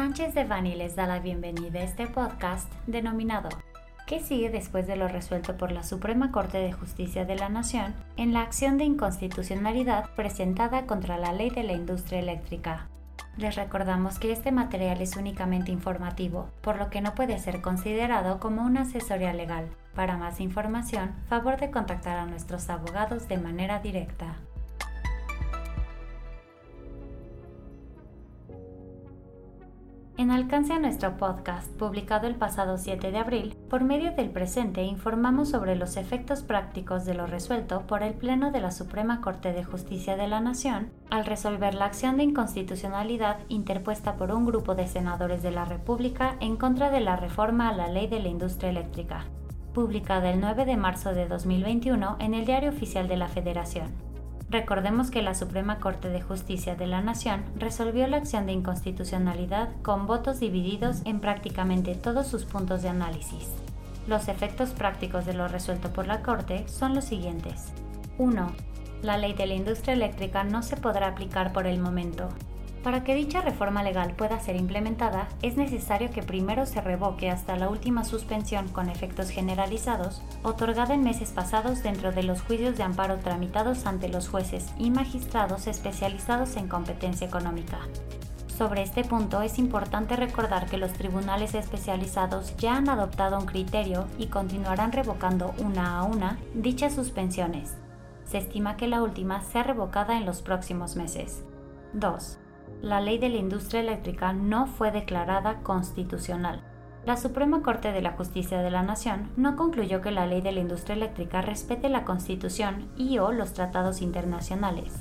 Sánchez de Bani les da la bienvenida a este podcast denominado ¿Qué sigue después de lo resuelto por la Suprema Corte de Justicia de la Nación en la acción de inconstitucionalidad presentada contra la ley de la industria eléctrica? Les recordamos que este material es únicamente informativo, por lo que no puede ser considerado como una asesoría legal. Para más información, favor de contactar a nuestros abogados de manera directa. En alcance a nuestro podcast, publicado el pasado 7 de abril, por medio del presente informamos sobre los efectos prácticos de lo resuelto por el Pleno de la Suprema Corte de Justicia de la Nación al resolver la acción de inconstitucionalidad interpuesta por un grupo de senadores de la República en contra de la reforma a la Ley de la Industria Eléctrica, publicada el 9 de marzo de 2021 en el Diario Oficial de la Federación. Recordemos que la Suprema Corte de Justicia de la Nación resolvió la acción de inconstitucionalidad con votos divididos en prácticamente todos sus puntos de análisis. Los efectos prácticos de lo resuelto por la Corte son los siguientes. 1. La ley de la industria eléctrica no se podrá aplicar por el momento, para que dicha reforma legal pueda ser implementada, es necesario que primero se revoque hasta la última suspensión con efectos generalizados, otorgada en meses pasados dentro de los juicios de amparo tramitados ante los jueces y magistrados especializados en competencia económica. Sobre este punto es importante recordar que los tribunales especializados ya han adoptado un criterio y continuarán revocando una a una dichas suspensiones. Se estima que la última sea revocada en los próximos meses. 2 la ley de la industria eléctrica no fue declarada constitucional. La Suprema Corte de la Justicia de la Nación no concluyó que la ley de la industria eléctrica respete la Constitución y o los tratados internacionales,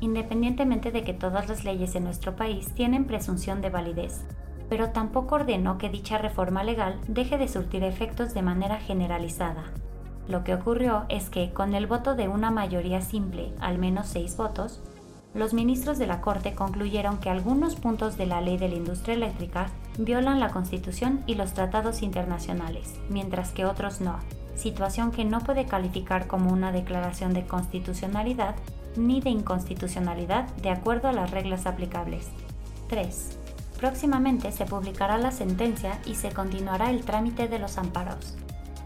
independientemente de que todas las leyes en nuestro país tienen presunción de validez, pero tampoco ordenó que dicha reforma legal deje de surtir efectos de manera generalizada. Lo que ocurrió es que, con el voto de una mayoría simple, al menos seis votos, los ministros de la Corte concluyeron que algunos puntos de la ley de la industria eléctrica violan la Constitución y los tratados internacionales, mientras que otros no, situación que no puede calificar como una declaración de constitucionalidad ni de inconstitucionalidad de acuerdo a las reglas aplicables. 3. Próximamente se publicará la sentencia y se continuará el trámite de los amparos.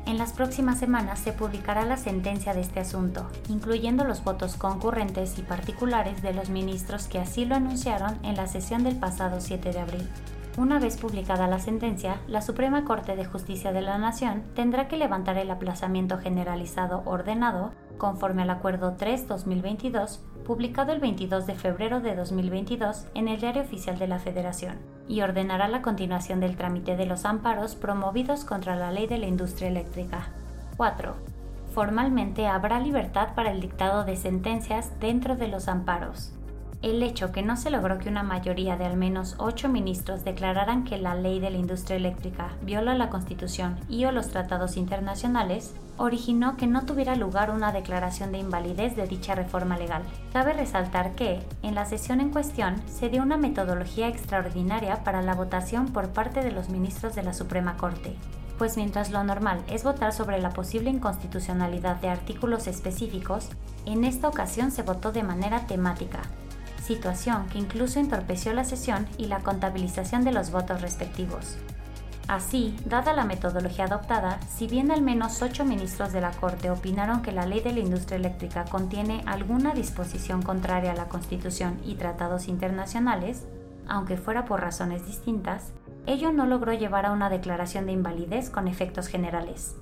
En las próximas semanas se publicará la sentencia de este asunto, incluyendo los votos concurrentes y particulares de los ministros que así lo anunciaron en la sesión del pasado 7 de abril. Una vez publicada la sentencia, la Suprema Corte de Justicia de la Nación tendrá que levantar el aplazamiento generalizado ordenado conforme al Acuerdo 3-2022, publicado el 22 de febrero de 2022 en el Diario Oficial de la Federación, y ordenará la continuación del trámite de los amparos promovidos contra la ley de la industria eléctrica. 4. Formalmente habrá libertad para el dictado de sentencias dentro de los amparos. El hecho que no se logró que una mayoría de al menos ocho ministros declararan que la ley de la industria eléctrica viola la Constitución y o los tratados internacionales originó que no tuviera lugar una declaración de invalidez de dicha reforma legal. Cabe resaltar que, en la sesión en cuestión, se dio una metodología extraordinaria para la votación por parte de los ministros de la Suprema Corte, pues mientras lo normal es votar sobre la posible inconstitucionalidad de artículos específicos, en esta ocasión se votó de manera temática, situación que incluso entorpeció la sesión y la contabilización de los votos respectivos. Así, dada la metodología adoptada, si bien al menos ocho ministros de la Corte opinaron que la ley de la industria eléctrica contiene alguna disposición contraria a la Constitución y tratados internacionales, aunque fuera por razones distintas, ello no logró llevar a una declaración de invalidez con efectos generales.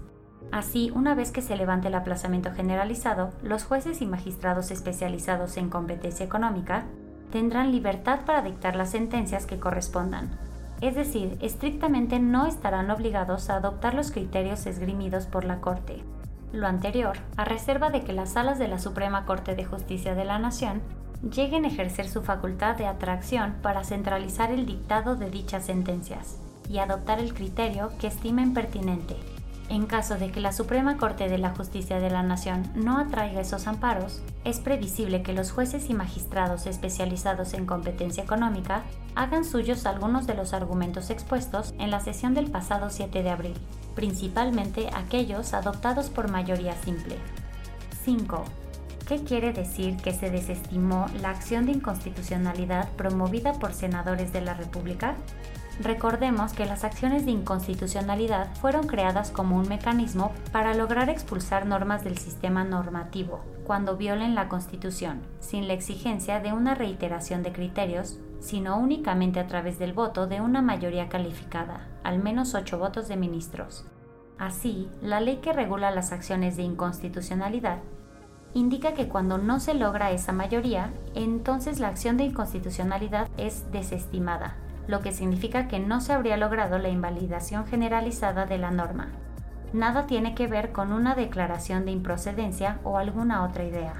Así, una vez que se levante el aplazamiento generalizado, los jueces y magistrados especializados en competencia económica tendrán libertad para dictar las sentencias que correspondan. Es decir, estrictamente no estarán obligados a adoptar los criterios esgrimidos por la Corte. Lo anterior, a reserva de que las salas de la Suprema Corte de Justicia de la Nación lleguen a ejercer su facultad de atracción para centralizar el dictado de dichas sentencias y adoptar el criterio que estimen pertinente en caso de que la Suprema Corte de la Justicia de la Nación no atraiga esos amparos, es previsible que los jueces y magistrados especializados en competencia económica hagan suyos algunos de los argumentos expuestos en la sesión del pasado 7 de abril, principalmente aquellos adoptados por mayoría simple. 5. ¿Qué quiere decir que se desestimó la acción de inconstitucionalidad promovida por senadores de la República? Recordemos que las acciones de inconstitucionalidad fueron creadas como un mecanismo para lograr expulsar normas del sistema normativo cuando violen la Constitución, sin la exigencia de una reiteración de criterios, sino únicamente a través del voto de una mayoría calificada, al menos ocho votos de ministros. Así, la ley que regula las acciones de inconstitucionalidad indica que cuando no se logra esa mayoría, entonces la acción de inconstitucionalidad es desestimada, lo que significa que no se habría logrado la invalidación generalizada de la norma. Nada tiene que ver con una declaración de improcedencia o alguna otra idea.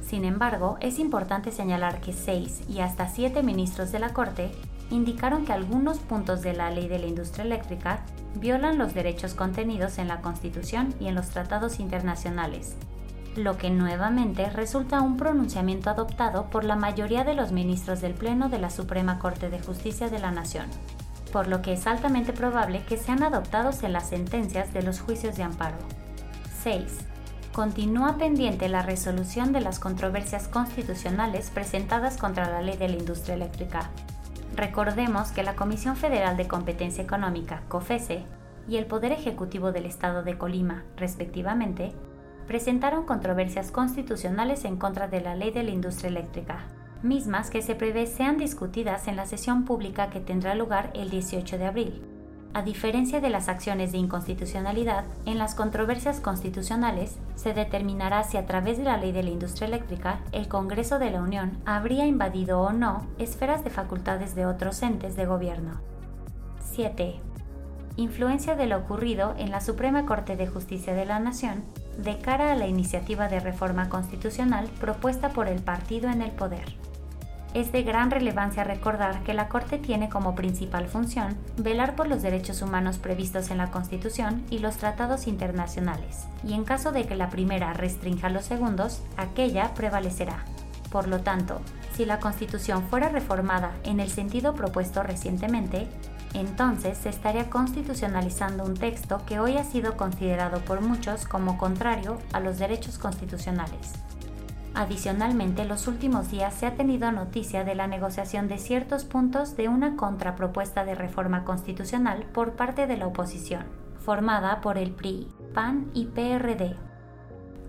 Sin embargo, es importante señalar que seis y hasta siete ministros de la Corte indicaron que algunos puntos de la ley de la industria eléctrica violan los derechos contenidos en la Constitución y en los tratados internacionales, lo que nuevamente resulta un pronunciamiento adoptado por la mayoría de los ministros del Pleno de la Suprema Corte de Justicia de la Nación, por lo que es altamente probable que sean adoptados en las sentencias de los juicios de amparo. 6. Continúa pendiente la resolución de las controversias constitucionales presentadas contra la ley de la industria eléctrica. Recordemos que la Comisión Federal de Competencia Económica, COFESE, y el Poder Ejecutivo del Estado de Colima, respectivamente, presentaron controversias constitucionales en contra de la ley de la industria eléctrica, mismas que se prevé sean discutidas en la sesión pública que tendrá lugar el 18 de abril. A diferencia de las acciones de inconstitucionalidad, en las controversias constitucionales se determinará si a través de la ley de la industria eléctrica el Congreso de la Unión habría invadido o no esferas de facultades de otros entes de gobierno. 7. Influencia de lo ocurrido en la Suprema Corte de Justicia de la Nación de cara a la iniciativa de reforma constitucional propuesta por el partido en el poder. Es de gran relevancia recordar que la Corte tiene como principal función velar por los derechos humanos previstos en la Constitución y los tratados internacionales, y en caso de que la primera restrinja los segundos, aquella prevalecerá. Por lo tanto, si la Constitución fuera reformada en el sentido propuesto recientemente, entonces se estaría constitucionalizando un texto que hoy ha sido considerado por muchos como contrario a los derechos constitucionales. Adicionalmente, los últimos días se ha tenido noticia de la negociación de ciertos puntos de una contrapropuesta de reforma constitucional por parte de la oposición, formada por el PRI, PAN y PRD,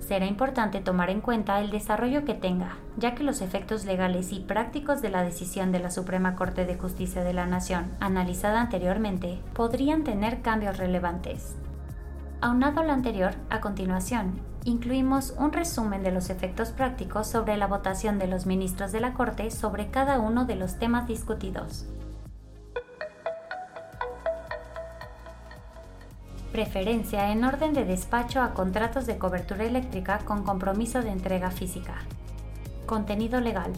será importante tomar en cuenta el desarrollo que tenga, ya que los efectos legales y prácticos de la decisión de la Suprema Corte de Justicia de la Nación, analizada anteriormente, podrían tener cambios relevantes. Aunado a lo anterior, a continuación, incluimos un resumen de los efectos prácticos sobre la votación de los ministros de la Corte sobre cada uno de los temas discutidos. Preferencia en orden de despacho a contratos de cobertura eléctrica con compromiso de entrega física. Contenido legal.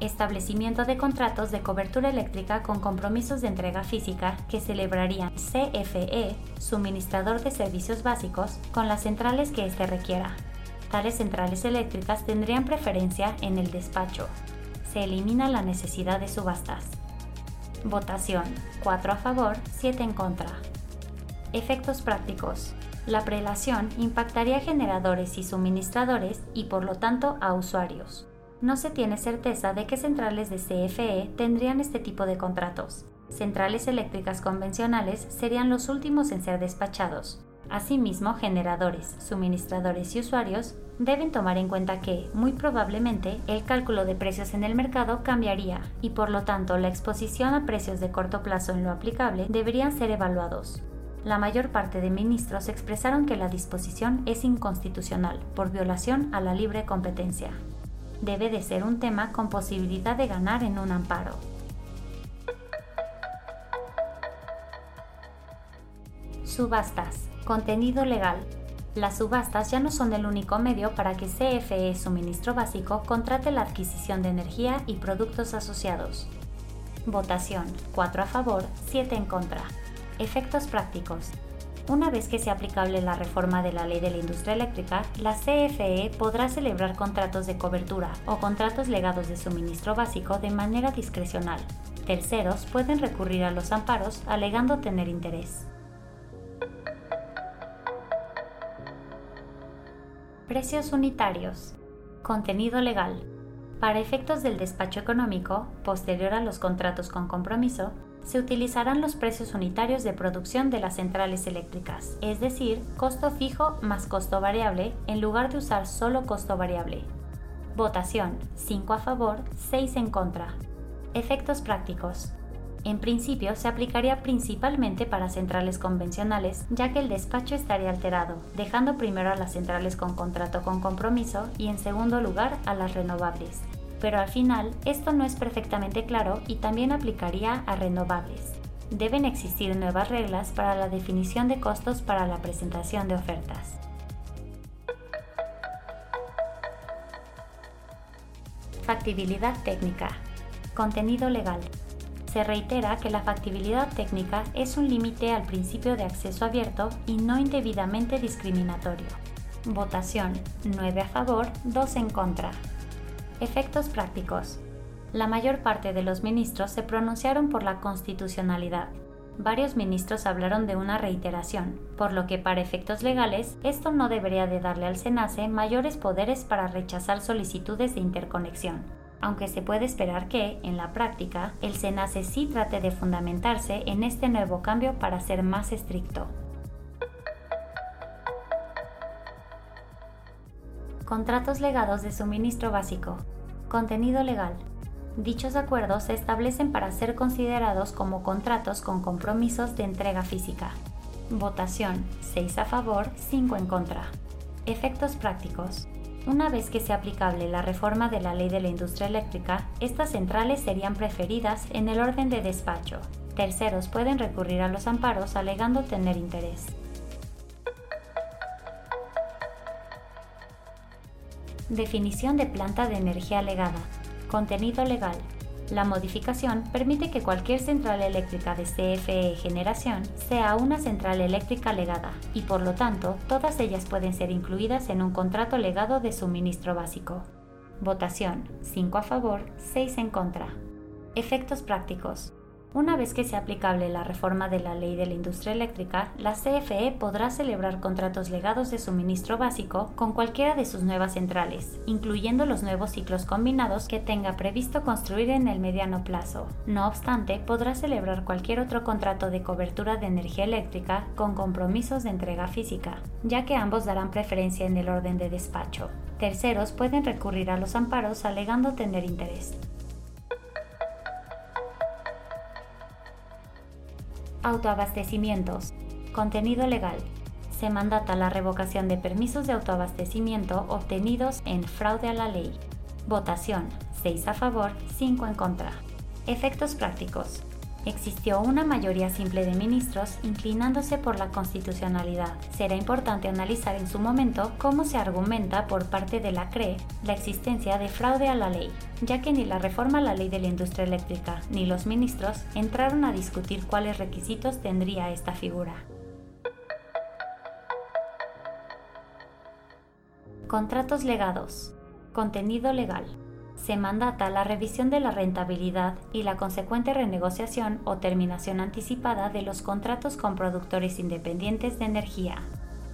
Establecimiento de contratos de cobertura eléctrica con compromisos de entrega física que celebrarían CFE, suministrador de servicios básicos, con las centrales que éste requiera. Tales centrales eléctricas tendrían preferencia en el despacho. Se elimina la necesidad de subastas. Votación. 4 a favor, 7 en contra. Efectos prácticos. La prelación impactaría a generadores y suministradores y por lo tanto a usuarios. No se tiene certeza de qué centrales de CFE tendrían este tipo de contratos. Centrales eléctricas convencionales serían los últimos en ser despachados. Asimismo, generadores, suministradores y usuarios deben tomar en cuenta que, muy probablemente, el cálculo de precios en el mercado cambiaría y por lo tanto la exposición a precios de corto plazo en lo aplicable deberían ser evaluados la mayor parte de ministros expresaron que la disposición es inconstitucional por violación a la libre competencia. Debe de ser un tema con posibilidad de ganar en un amparo. Subastas. Contenido legal. Las subastas ya no son el único medio para que CFE Suministro Básico contrate la adquisición de energía y productos asociados. Votación. 4 a favor, 7 en contra. Efectos prácticos. Una vez que sea aplicable la reforma de la ley de la industria eléctrica, la CFE podrá celebrar contratos de cobertura o contratos legados de suministro básico de manera discrecional. Terceros pueden recurrir a los amparos alegando tener interés. Precios unitarios. Contenido legal. Para efectos del despacho económico, posterior a los contratos con compromiso, se utilizarán los precios unitarios de producción de las centrales eléctricas, es decir, costo fijo más costo variable, en lugar de usar solo costo variable. Votación 5 a favor, 6 en contra. Efectos prácticos. En principio se aplicaría principalmente para centrales convencionales, ya que el despacho estaría alterado, dejando primero a las centrales con contrato con compromiso y en segundo lugar a las renovables. Pero al final esto no es perfectamente claro y también aplicaría a renovables. Deben existir nuevas reglas para la definición de costos para la presentación de ofertas. Factibilidad técnica. Contenido legal se reitera que la factibilidad técnica es un límite al principio de acceso abierto y no indebidamente discriminatorio. Votación 9 a favor, 2 en contra. Efectos prácticos. La mayor parte de los ministros se pronunciaron por la constitucionalidad. Varios ministros hablaron de una reiteración, por lo que para efectos legales esto no debería de darle al SENACE mayores poderes para rechazar solicitudes de interconexión, aunque se puede esperar que, en la práctica, el SENACE sí trate de fundamentarse en este nuevo cambio para ser más estricto. Contratos legados de suministro básico. Contenido legal. Dichos acuerdos se establecen para ser considerados como contratos con compromisos de entrega física. Votación 6 a favor, 5 en contra. Efectos prácticos. Una vez que sea aplicable la reforma de la ley de la industria eléctrica, estas centrales serían preferidas en el orden de despacho. Terceros pueden recurrir a los amparos alegando tener interés. Definición de planta de energía legada. Contenido legal. La modificación permite que cualquier central eléctrica de CFE generación sea una central eléctrica legada y por lo tanto todas ellas pueden ser incluidas en un contrato legado de suministro básico. Votación 5 a favor, 6 en contra. Efectos prácticos. Una vez que sea aplicable la reforma de la ley de la industria eléctrica, la CFE podrá celebrar contratos legados de suministro básico con cualquiera de sus nuevas centrales, incluyendo los nuevos ciclos combinados que tenga previsto construir en el mediano plazo. No obstante, podrá celebrar cualquier otro contrato de cobertura de energía eléctrica con compromisos de entrega física, ya que ambos darán preferencia en el orden de despacho. Terceros pueden recurrir a los amparos alegando tener interés. Autoabastecimientos. Contenido legal. Se mandata la revocación de permisos de autoabastecimiento obtenidos en fraude a la ley. Votación. 6 a favor, 5 en contra. Efectos prácticos existió una mayoría simple de ministros inclinándose por la constitucionalidad. Será importante analizar en su momento cómo se argumenta por parte de la CRE la existencia de fraude a la ley, ya que ni la reforma a la ley de la industria eléctrica ni los ministros entraron a discutir cuáles requisitos tendría esta figura. Contratos legados. Contenido legal se mandata la revisión de la rentabilidad y la consecuente renegociación o terminación anticipada de los contratos con productores independientes de energía.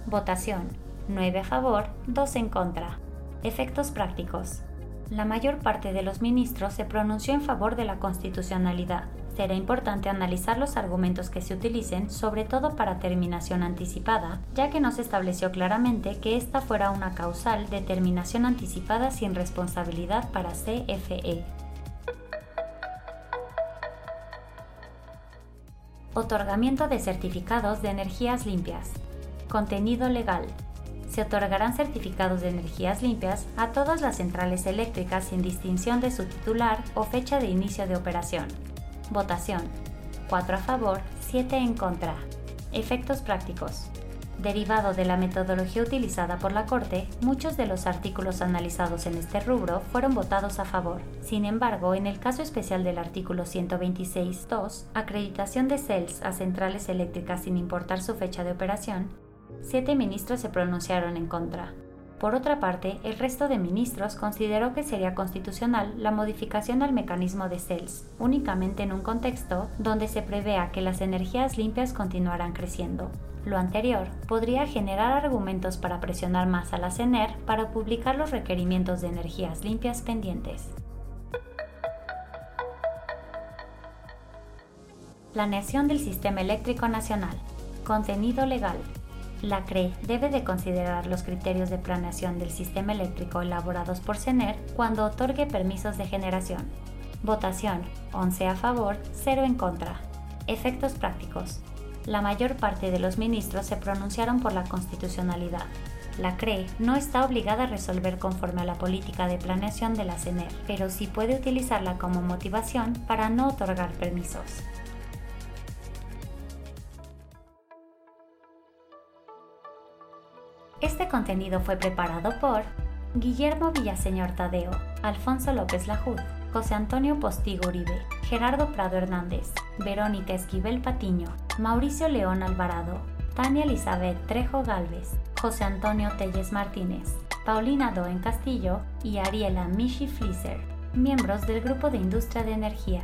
Votación. 9 a favor, 2 en contra. Efectos prácticos. La mayor parte de los ministros se pronunció en favor de la constitucionalidad, será importante analizar los argumentos que se utilicen, sobre todo para terminación anticipada, ya que no se estableció claramente que esta fuera una causal de terminación anticipada sin responsabilidad para CFE. Otorgamiento de certificados de energías limpias. Contenido legal. Se otorgarán certificados de energías limpias a todas las centrales eléctricas sin distinción de su titular o fecha de inicio de operación Votación. 4 a favor, 7 en contra. Efectos prácticos. Derivado de la metodología utilizada por la Corte, muchos de los artículos analizados en este rubro fueron votados a favor. Sin embargo, en el caso especial del artículo 126.2, acreditación de CELS a centrales eléctricas sin importar su fecha de operación, siete ministros se pronunciaron en contra. Por otra parte, el resto de ministros consideró que sería constitucional la modificación al mecanismo de CELS, únicamente en un contexto donde se prevea que las energías limpias continuarán creciendo. Lo anterior podría generar argumentos para presionar más a la CENER para publicar los requerimientos de energías limpias pendientes. Planeación del Sistema Eléctrico Nacional. Contenido legal. La CRE debe de considerar los criterios de planeación del sistema eléctrico elaborados por CENER cuando otorgue permisos de generación. Votación. 11 a favor, 0 en contra. Efectos prácticos. La mayor parte de los ministros se pronunciaron por la constitucionalidad. La CRE no está obligada a resolver conforme a la política de planeación de la CENER, pero sí puede utilizarla como motivación para no otorgar permisos. Este contenido fue preparado por Guillermo Villaseñor Tadeo, Alfonso López Lajud, José Antonio Postigo Uribe, Gerardo Prado Hernández, Verónica Esquivel Patiño, Mauricio León Alvarado, Tania Elizabeth Trejo Galvez, José Antonio Telles Martínez, Paulina Doen Castillo y Ariela Mishi Flisser, miembros del Grupo de Industria de Energía.